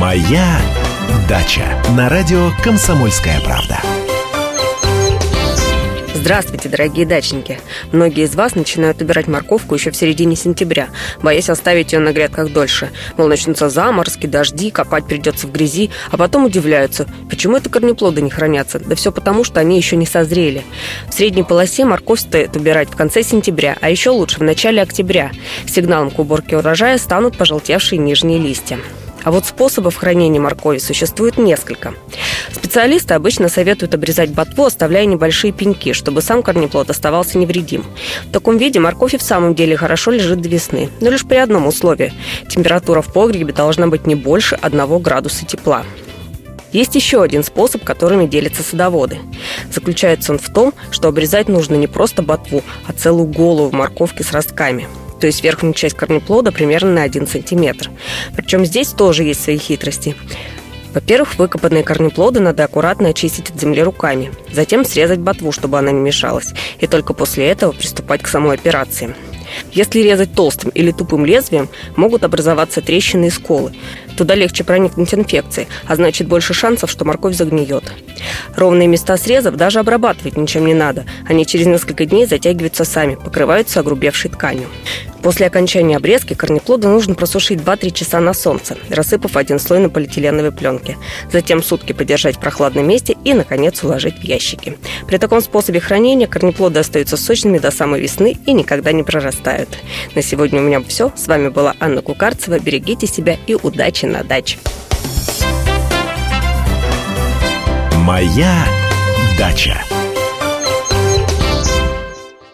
Моя дача на радио Комсомольская правда. Здравствуйте, дорогие дачники! Многие из вас начинают убирать морковку еще в середине сентября, боясь оставить ее на грядках дольше. Мол, начнутся заморозки, дожди, копать придется в грязи, а потом удивляются, почему это корнеплоды не хранятся? Да все потому, что они еще не созрели. В средней полосе морковь стоит убирать в конце сентября, а еще лучше в начале октября. Сигналом к уборке урожая станут пожелтевшие нижние листья. А вот способов хранения моркови существует несколько. Специалисты обычно советуют обрезать ботву, оставляя небольшие пеньки, чтобы сам корнеплод оставался невредим. В таком виде морковь и в самом деле хорошо лежит до весны, но лишь при одном условии. Температура в погребе должна быть не больше 1 градуса тепла. Есть еще один способ, которыми делятся садоводы. Заключается он в том, что обрезать нужно не просто ботву, а целую голову морковки с ростками – то есть верхнюю часть корнеплода примерно на 1 сантиметр. Причем здесь тоже есть свои хитрости. Во-первых, выкопанные корнеплоды надо аккуратно очистить от земли руками, затем срезать ботву, чтобы она не мешалась, и только после этого приступать к самой операции. Если резать толстым или тупым лезвием, могут образоваться трещины и сколы. Туда легче проникнуть инфекции, а значит больше шансов, что морковь загниет. Ровные места срезов даже обрабатывать ничем не надо. Они через несколько дней затягиваются сами, покрываются огрубевшей тканью. После окончания обрезки корнеплоды нужно просушить 2-3 часа на солнце, рассыпав один слой на полиэтиленовой пленке. Затем сутки подержать в прохладном месте и, наконец, уложить в ящики. При таком способе хранения корнеплоды остаются сочными до самой весны и никогда не прорастают. На сегодня у меня все. С вами была Анна Кукарцева. Берегите себя и удачи на даче. Моя дача.